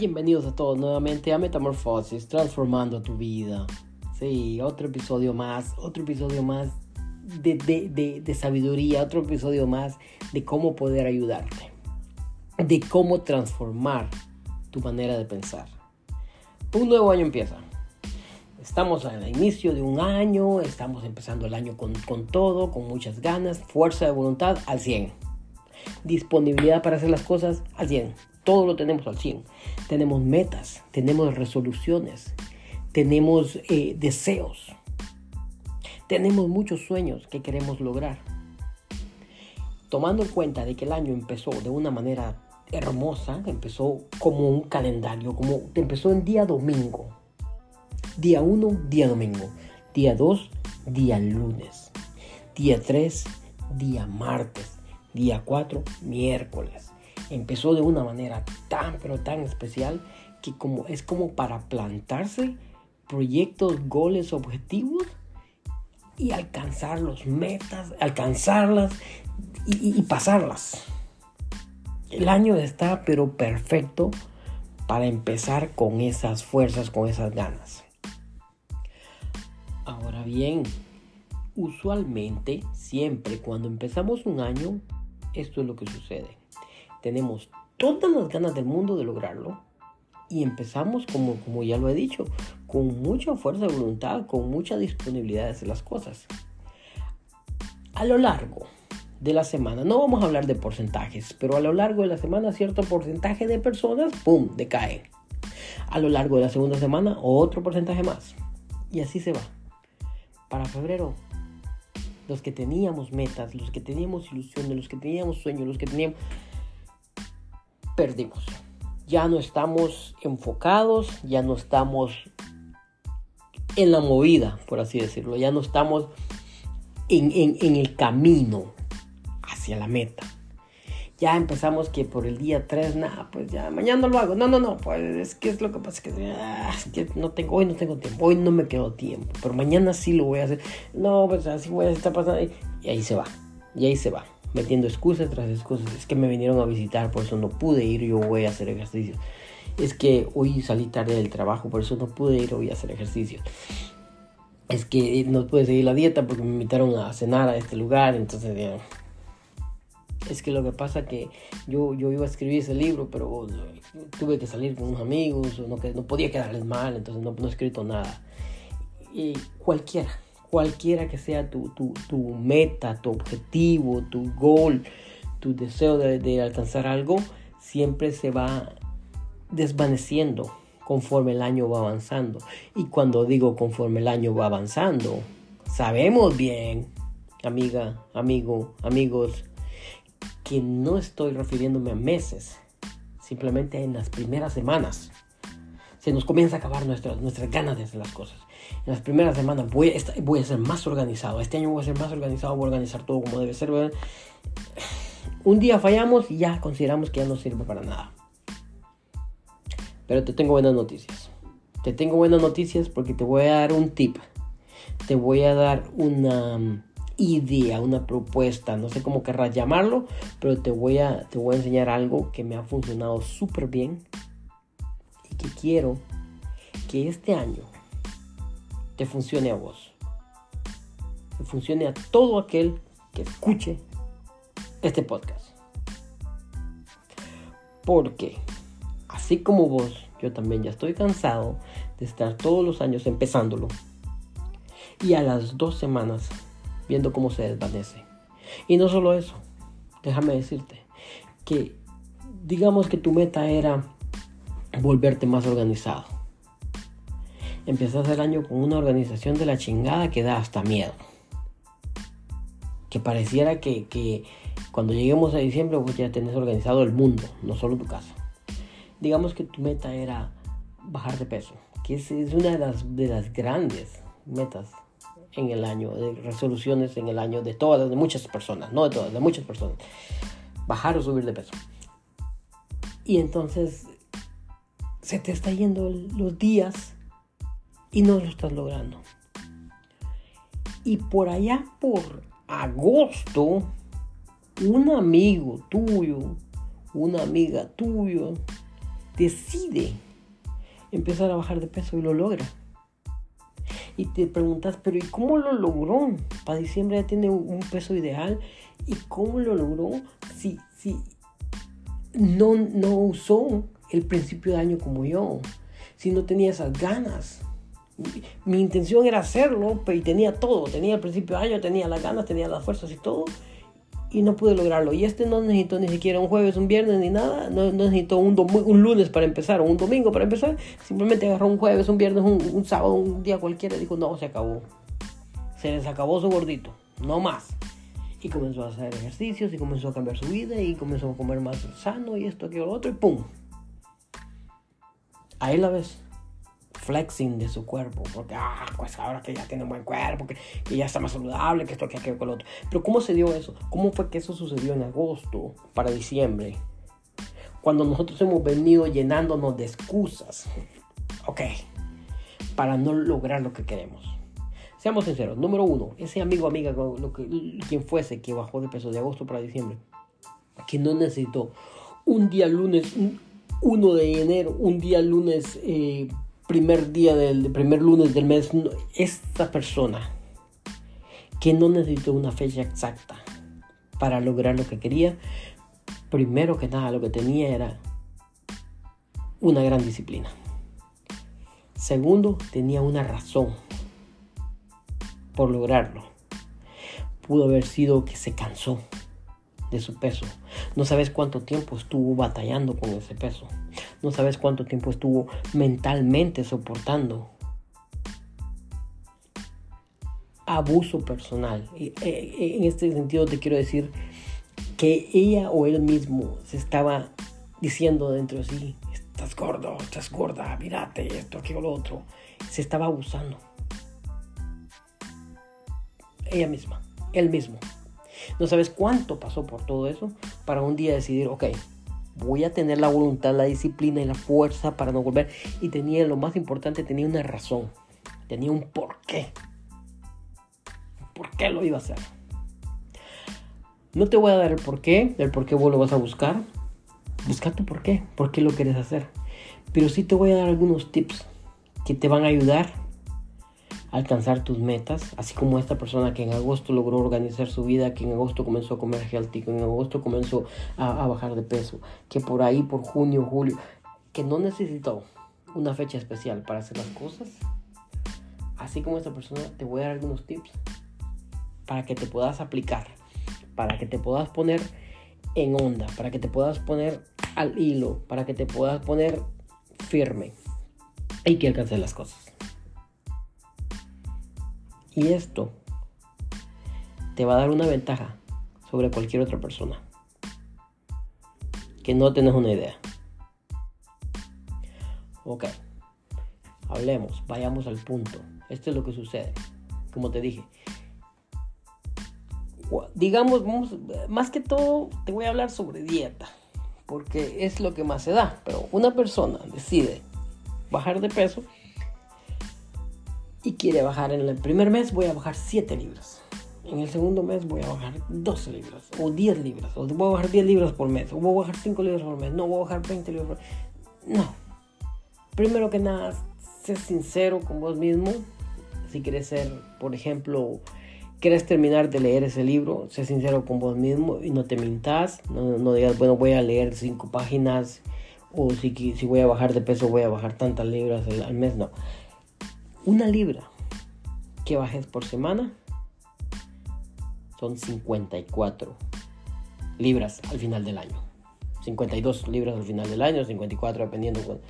Bienvenidos a todos nuevamente a Metamorfosis, transformando tu vida. Sí, otro episodio más, otro episodio más de, de, sabiduría, otro episodio más de cómo poder ayudarte, de cómo transformar tu manera de pensar. Un nuevo año empieza. Estamos al inicio de un año, estamos empezando el año con, con todo, con muchas ganas, fuerza de voluntad al 100. Disponibilidad para hacer las cosas al 100 todo lo tenemos al 100. Tenemos metas, tenemos resoluciones, tenemos eh, deseos, tenemos muchos sueños que queremos lograr. Tomando en cuenta de que el año empezó de una manera hermosa, empezó como un calendario, como empezó en día domingo. Día 1, día domingo. Día 2, día lunes. Día 3, día martes. Día 4, miércoles empezó de una manera tan pero tan especial que como es como para plantarse proyectos, goles, objetivos y alcanzar los metas, alcanzarlas y, y pasarlas. El año está pero perfecto para empezar con esas fuerzas, con esas ganas. Ahora bien, usualmente, siempre cuando empezamos un año, esto es lo que sucede tenemos todas las ganas del mundo de lograrlo y empezamos, como, como ya lo he dicho, con mucha fuerza de voluntad, con mucha disponibilidad de hacer las cosas. A lo largo de la semana, no vamos a hablar de porcentajes, pero a lo largo de la semana cierto porcentaje de personas, ¡pum!, decaen. A lo largo de la segunda semana, otro porcentaje más. Y así se va. Para febrero, los que teníamos metas, los que teníamos ilusiones, los que teníamos sueños, los que teníamos perdimos. Ya no estamos enfocados, ya no estamos en la movida, por así decirlo. Ya no estamos en, el camino hacia la meta. Ya empezamos que por el día 3, nada, pues ya mañana lo hago. No, no, no, pues es que es lo que pasa, que, ah, que no tengo, hoy no tengo tiempo, hoy no me quedo tiempo, pero mañana sí lo voy a hacer. No, pues así voy a estar pasando. Y ahí se va, y ahí se va metiendo excusas tras excusas. Es que me vinieron a visitar, por eso no pude ir, yo voy a hacer ejercicio. Es que hoy salí tarde del trabajo, por eso no pude ir, voy a hacer ejercicio. Es que no pude seguir la dieta porque me invitaron a cenar a este lugar, entonces es que lo que pasa que yo, yo iba a escribir ese libro, pero tuve que salir con unos amigos, no, no podía quedarles mal, entonces no, no he escrito nada. Y cualquiera, cualquiera que sea tu, meta, tu objetivo, tu goal, tu deseo de, alcanzar algo, siempre se va desvaneciendo conforme el año va avanzando. Y cuando digo conforme el año va avanzando, sabemos bien, amiga, amigo, amigos, que no estoy refiriéndome a meses, simplemente en las primeras semanas. Se nos comienza a acabar nuestras, nuestras ganas de hacer las cosas en las primeras semanas voy a, voy a ser más organizado. Este año voy a ser más organizado, voy a organizar todo como debe ser. Un día fallamos y ya consideramos que ya no sirve para nada. Pero te tengo buenas noticias. Te tengo buenas noticias porque te voy a dar un tip. Te voy a dar una um, idea, una propuesta, no sé cómo querrás llamarlo, pero te voy a, te voy a enseñar algo que me ha funcionado súper bien y que quiero que este año te funcione a vos. Que funcione a todo aquel que escuche este podcast. Porque, así como vos, yo también ya estoy cansado de estar todos los años empezándolo. Y a las dos semanas viendo cómo se desvanece. Y no solo eso, déjame decirte que digamos que tu meta era volverte más organizado empezás el año con una organización de la chingada que da hasta miedo. Que pareciera que, cuando lleguemos a diciembre pues ya tenés organizado el mundo, no solo tu casa. Digamos que tu meta era bajar de peso, que es, una de las, de las grandes metas en el año, de resoluciones en el año de todas, de muchas personas, no de todas, de muchas personas. Bajar o subir de peso. Y entonces se te está yendo los días y no lo estás logrando. Y por allá por agosto, un amigo tuyo, una amiga tuyo, decide empezar a bajar de peso y lo logra. Y te preguntas, pero ¿y cómo lo logró? Para diciembre ya tiene un peso ideal. ¿Y cómo lo logró si, si no, no usó el principio de año como yo? Si no tenía esas ganas. Mi intención era hacerlo, pero tenía todo. Tenía el principio de año, tenía las ganas, tenía las fuerzas y todo y no pude lograrlo. Y este no necesitó ni siquiera un jueves, un viernes, ni nada. No, necesitó un, un lunes para empezar o un domingo para empezar. Simplemente agarró un jueves, un viernes, un, sábado, un día cualquiera y dijo, no, se acabó. Se les acabó su gordito, no más. Y comenzó a hacer ejercicios y comenzó a cambiar su vida y comenzó a comer más sano y esto, aquello, lo otro y ¡pum! Ahí la ves flexing de su cuerpo, porque, ah, pues ahora que ya tiene un buen cuerpo, que, ya está más saludable, que esto, que aquello, con lo otro. Pero ¿cómo se dio eso? ¿Cómo fue que eso sucedió en agosto para diciembre? Cuando nosotros hemos venido llenándonos de excusas, ok, para no lograr lo que queremos. Seamos sinceros, número uno, ese amigo amiga, lo que, quien fuese que bajó de peso de agosto para diciembre, que no necesitó un día lunes, 1 de enero, un día lunes eh, primer día del primer lunes del mes, esta persona que no necesitó una fecha exacta para lograr lo que quería, primero que nada lo que tenía era una gran disciplina. Segundo, tenía una razón por lograrlo. Pudo haber sido que se cansó de su peso. No sabes cuánto tiempo estuvo batallando con ese peso. No sabes cuánto tiempo estuvo mentalmente soportando abuso personal. Eh, eh, en este sentido te quiero decir que ella o él mismo se estaba diciendo dentro de sí, estás gordo, estás gorda, mírate esto, aquello, lo otro. Se estaba abusando. Ella misma, él mismo. No sabes cuánto pasó por todo eso para un día decidir, ok, voy a tener la voluntad, la disciplina y la fuerza para no volver. Y tenía, lo más importante, tenía una razón, tenía un porqué. ¿Por qué lo iba a hacer? No te voy a dar el porqué, el por qué vos lo vas a buscar. Busca tu porqué, por qué lo quieres hacer. Pero sí te voy a dar algunos tips que te van a ayudar alcanzar tus metas, así como esta persona que en agosto logró organizar su vida, que en agosto comenzó a comer healthy, que en agosto comenzó a, bajar de peso, que por ahí, por junio, julio, que no necesitó una fecha especial para hacer las cosas, así como esta persona, te voy a dar algunos tips para que te puedas aplicar, para que te puedas poner en onda, para que te puedas poner al hilo, para que te puedas poner firme y que alcances las cosas. Y esto te va a dar una ventaja sobre cualquier otra persona. Que no tenés una idea. Ok. Hablemos, vayamos al punto. Esto es lo que sucede. Como te dije. Digamos, más que todo te voy a hablar sobre dieta. Porque es lo que más se da. Pero una persona decide bajar de peso y quiere bajar en el primer mes, voy a bajar 7 libras. En el segundo mes voy a bajar 12 libras o 10 libras. O voy a bajar 10 libras por mes. O voy a bajar 5 libras por mes. No, voy a bajar 20 libras por mes. No. Primero que nada, sé sincero con vos mismo. Si quieres ser, por ejemplo, quieres terminar de leer ese libro, sé sincero con vos mismo y no te mintas. No, digas, bueno, voy a leer 5 páginas. O si, si voy a bajar de peso, voy a bajar tantas libras al mes. No una libra que bajes por semana son 54 libras al final del año. 52 libras al final del año, 54 dependiendo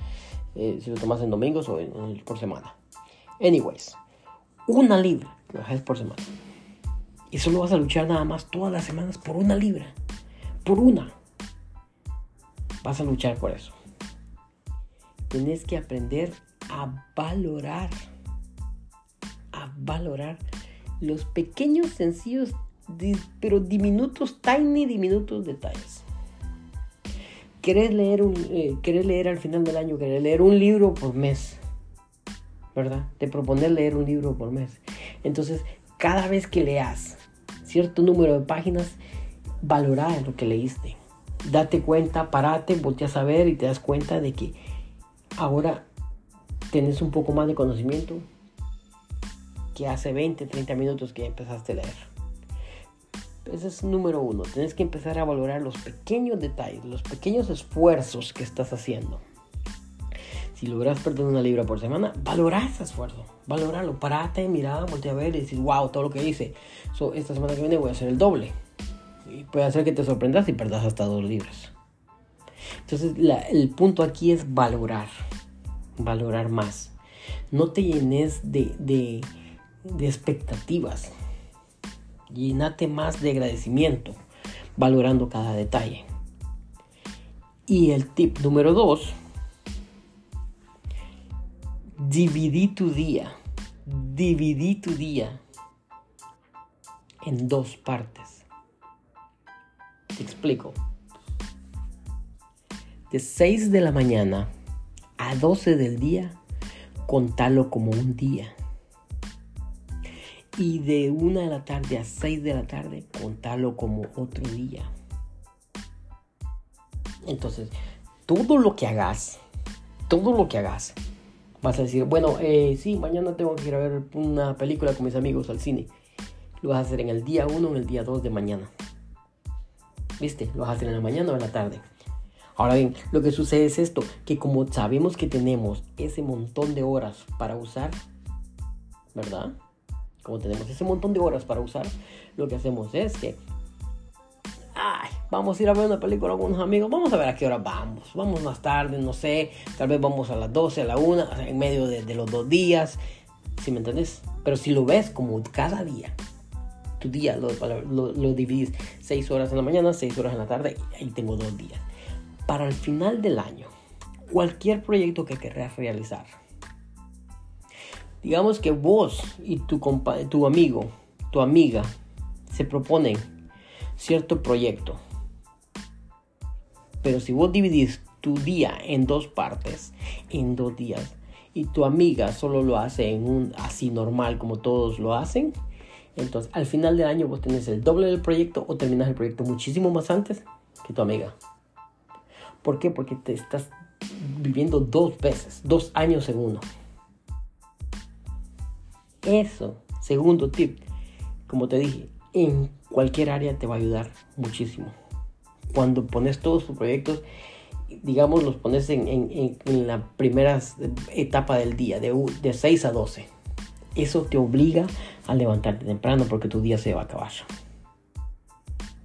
eh, si lo tomas en domingos o por semana. Anyways, una libra que bajes por semana. Y solo vas a luchar nada más todas las semanas por una libra. Por una. Vas a luchar por eso. Tienes que aprender a valorar valorar los pequeños, sencillos, pero diminutos, tiny, diminutos detalles. Querés leer, un, eh, leer al final del año, querés leer un libro por mes, ¿verdad? Te propones leer un libro por mes. Entonces, cada vez que leas cierto número de páginas, valorar lo que leíste. date cuenta, parate, volteas a ver y te das cuenta de que ahora tienes un poco más de conocimiento que hace 20, 30 minutos que empezaste a leer. Ese es número uno. Tienes que empezar a valorar los pequeños detalles, los pequeños esfuerzos que estás haciendo. Si logras perder una libra por semana, valora ese esfuerzo. Valoralo. Parate, mira, voltea a ver y decir, wow, todo lo que hice. So, esta semana que viene voy a hacer el doble. Y puede hacer que te sorprendas y perdas hasta dos libras. Entonces, el punto aquí es valorar. Valorar más. No te llenes de, de expectativas. Llénate más de agradecimiento, valorando cada detalle. Y el tip número dos, dividí tu día, dividí tu día en dos partes. Te explico. De 6 de la mañana a 12 del día, contalo como un día y de una de la tarde a 6 de la tarde contalo como otro día. Entonces, todo lo que hagas, todo lo que hagas, vas a decir, bueno, eh, sí, mañana tengo que ir a ver una película con mis amigos al cine. Lo vas a hacer en el día 1 o en el día 2 de mañana. ¿Viste? Lo vas a hacer en la mañana o en la tarde. Ahora bien, lo que sucede es esto, que como sabemos que tenemos ese montón de horas para usar, ¿verdad? Como tenemos ese montón de horas para usar, lo que hacemos es que, ay, vamos a ir a ver una película con unos amigos, vamos a ver a qué hora vamos, vamos más tarde, no sé, tal vez vamos a las 12, a la 1, en medio de, los dos días, ¿sí me entiendes? Pero si lo ves como cada día, tu día lo, lo, lo divides 6 horas en la mañana, 6 horas en la tarde, y ahí tengo dos días. Para el final del año, cualquier proyecto que querrás realizar, Digamos que vos y tu, tu amigo, tu amiga, se proponen cierto proyecto. Pero si vos dividís tu día en dos partes, en dos días, y tu amiga solo lo hace en un así normal como todos lo hacen, entonces al final del año vos tenés el doble del proyecto o terminas el proyecto muchísimo más antes que tu amiga. ¿Por qué? Porque te estás viviendo dos veces, dos años en uno. Eso, segundo tip, como te dije, en cualquier área te va a ayudar muchísimo. Cuando pones todos tus proyectos, digamos, los pones en, la primera etapa del día, de, de 6 a 12. Eso te obliga a levantarte temprano porque tu día se va a acabar.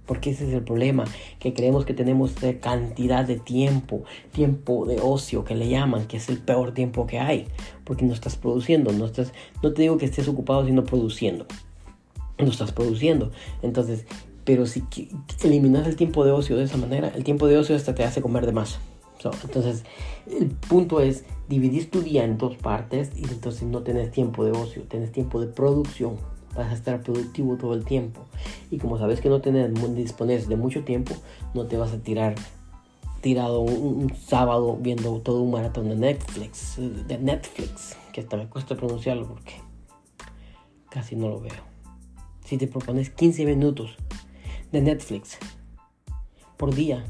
Porque ese es el problema, que creemos que tenemos cantidad de tiempo, tiempo de ocio que le llaman, que es el peor tiempo que hay, porque no estás produciendo, no estás, no te digo que estés ocupado, sino produciendo. No estás produciendo. Entonces, pero si eliminas el tiempo de ocio de esa manera, el tiempo de ocio hasta te hace comer de más. entonces, el punto es dividir tu día en dos partes y entonces no tenés tiempo de ocio, tenés tiempo de producción vas a estar productivo todo el tiempo. Y como sabes que no tienes, dispones de mucho tiempo, no te vas a tirar tirado un, sábado viendo todo un maratón de Netflix, de Netflix, que hasta me cuesta pronunciarlo porque casi no lo veo. Si te propones 15 minutos de Netflix por día,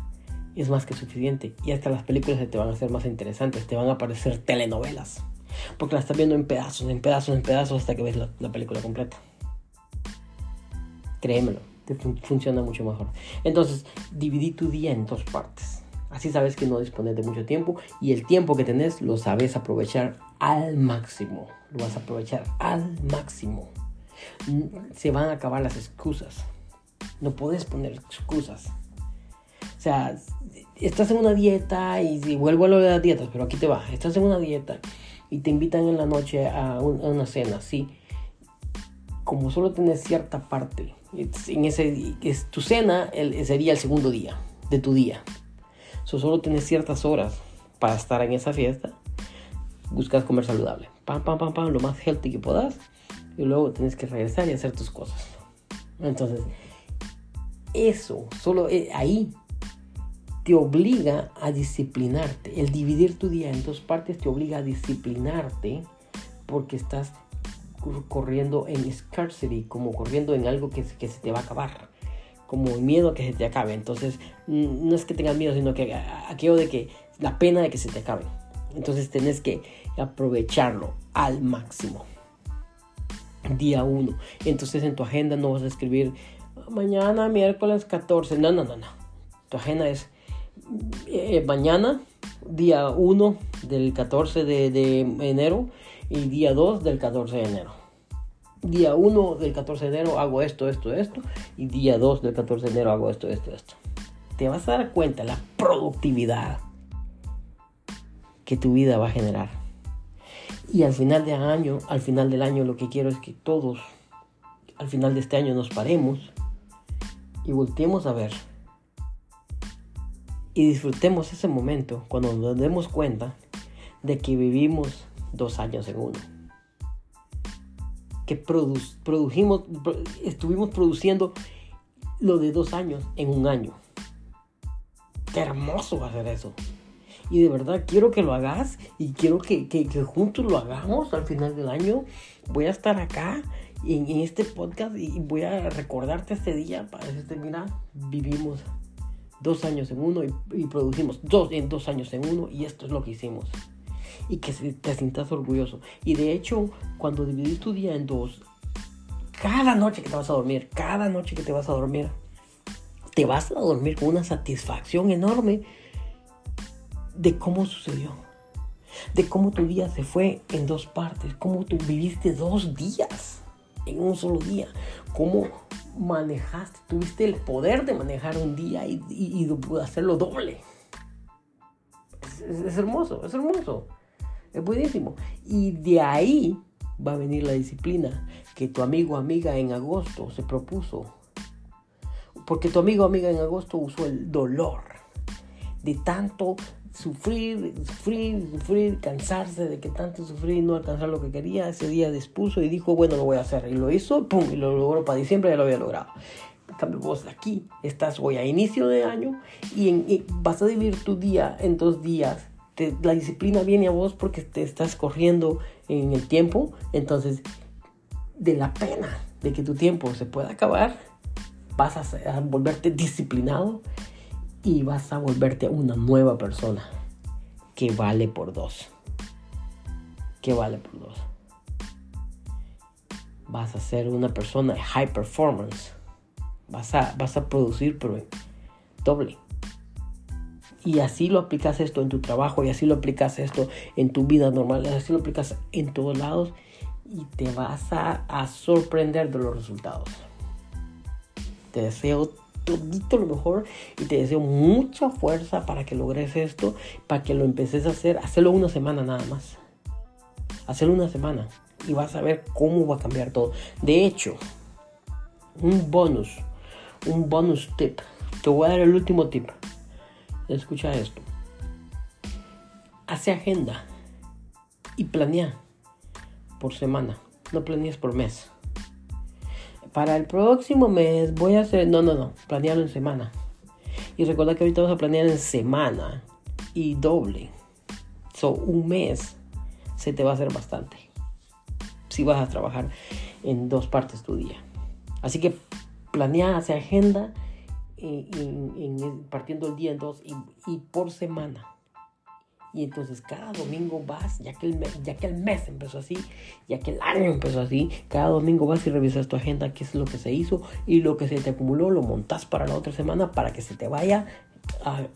es más que suficiente. Y hasta las películas te van a ser más interesantes, te van a aparecer telenovelas. Porque las estás viendo en pedazos, en pedazos, en pedazos hasta que ves la película completa. Créemelo, te funciona mucho mejor. Entonces, dividí tu día en dos partes. Así sabes que no dispones de mucho tiempo y el tiempo que tenés lo sabes aprovechar al máximo. Lo vas a aprovechar al máximo. Se van a acabar las excusas. No puedes poner excusas. O sea, estás en una dieta y, vuelvo a lo de las dietas, pero aquí te va. Estás en una dieta y te invitan en la noche a, una cena, sí. Como solo tienes cierta parte en ese, es tu cena sería el segundo día de tu día. solo tienes ciertas horas para estar en esa fiesta. Buscas comer saludable. Pam, pam, pam, pam, lo más healthy que puedas. Y luego tienes que regresar y hacer tus cosas. Entonces, eso, solo eh, ahí te obliga a disciplinarte. El dividir tu día en dos partes te obliga a disciplinarte porque estás corriendo en scarcity, como corriendo en algo que, que se te va a acabar. como miedo a que se te acabe. Entonces, no es que tengas miedo, sino que aquello de que la pena de que se te acabe. Entonces, tenés que aprovecharlo al máximo. Día 1. Entonces, en tu agenda no vas a escribir mañana, miércoles 14. No, no, no, no. Tu agenda es eh, mañana, día 1 del 14 de, de enero y día 2 del 14 de enero día 1 del 14 de enero hago esto, esto, esto, y día 2 del 14 de enero hago esto, esto, esto. Te vas a dar cuenta la productividad que tu vida va a generar. Y al final del año, al final del año lo que quiero es que todos al final de este año nos paremos y volteemos a ver y disfrutemos ese momento cuando nos demos cuenta de que vivimos dos años en uno que produjimos, estuvimos produciendo lo de dos años en un año. Qué hermoso va a ser eso. Y de verdad quiero que lo hagas y quiero que, juntos lo hagamos al final del año. Voy a estar acá en, este podcast y voy a recordarte este día para decirte, mira, vivimos dos años en uno y, y producimos dos en dos años en uno y esto es lo que hicimos y que te sientas orgulloso. Y de hecho, cuando dividís tu día en dos, cada noche que te vas a dormir, cada noche que te vas a dormir, te vas a dormir con una satisfacción enorme de cómo sucedió. De cómo tu día se fue en dos partes, cómo tú viviste dos días en un solo día, cómo manejaste, tuviste el poder de manejar un día y, y, hacerlo doble. es, hermoso, es hermoso. Es buenísimo. Y de ahí va a venir la disciplina que tu amigo o amiga en agosto se propuso. Porque tu amigo o amiga en agosto usó el dolor de tanto sufrir, sufrir, sufrir, cansarse de que tanto sufrir y no alcanzar lo que quería. Ese día dispuso y dijo, bueno, lo voy a hacer. Y lo hizo, pum, y lo logró para diciembre, ya lo había logrado. En cambio, vos aquí estás hoy a inicio de año y, y vas a dividir tu día en dos días la disciplina viene a vos porque te estás corriendo en el tiempo. Entonces, de la pena de que tu tiempo se pueda acabar, vas a, volverte disciplinado y vas a volverte una nueva persona que vale por dos. Que vale por dos. Vas a ser una persona high performance. Vas a, vas a producir, pero doble y así lo aplicas esto en tu trabajo y así lo aplicas esto en tu vida normal, así lo aplicas en todos lados y te vas a, sorprender de los resultados. Te deseo todo lo mejor y te deseo mucha fuerza para que logres esto, para que lo empeces a hacer, hacerlo una semana nada más. Hacerlo una semana y vas a ver cómo va a cambiar todo. De hecho, un bonus, un bonus tip. Te voy a dar el último tip escucha esto. Hace agenda y planea por semana, no planees por mes. Para el próximo mes voy a hacer, no, no, no, planealo en semana. Y recuerda que ahorita vas a planear en semana y doble. So, un mes se te va a hacer bastante. Si vas a trabajar en dos partes tu día. Así que planea, hace agenda en, partiendo el día en dos y, por semana. Y entonces cada domingo vas, ya que, el mes, ya que el mes empezó así, ya que el año empezó así, cada domingo vas y revisas tu agenda, qué es lo que se hizo y lo que se te acumuló, lo montas para la otra semana para que se te vaya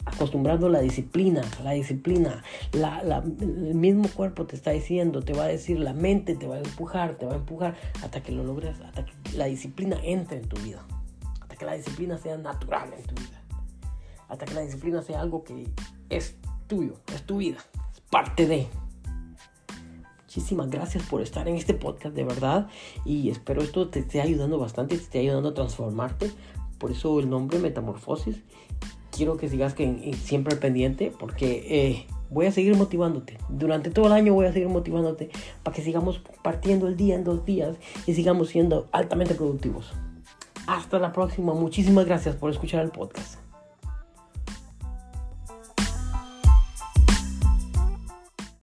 acostumbrando la disciplina, la disciplina, el mismo cuerpo te está diciendo, te va a decir, la mente te va a empujar, te va a empujar hasta que lo logres, hasta que la disciplina entre en tu vida que la disciplina sea natural en tu vida. Hasta que la disciplina sea algo que es tuyo, es tu vida, es parte de. Muchísimas gracias por estar en este podcast de verdad y espero esto te esté ayudando bastante, te esté ayudando a transformarte. Por eso el nombre Metamorfosis. Quiero que sigas que, siempre pendiente porque eh, voy a seguir motivándote. Durante todo el año voy a seguir motivándote para que sigamos partiendo el día en dos días y sigamos siendo altamente productivos. Hasta la próxima. Muchísimas gracias por escuchar el podcast.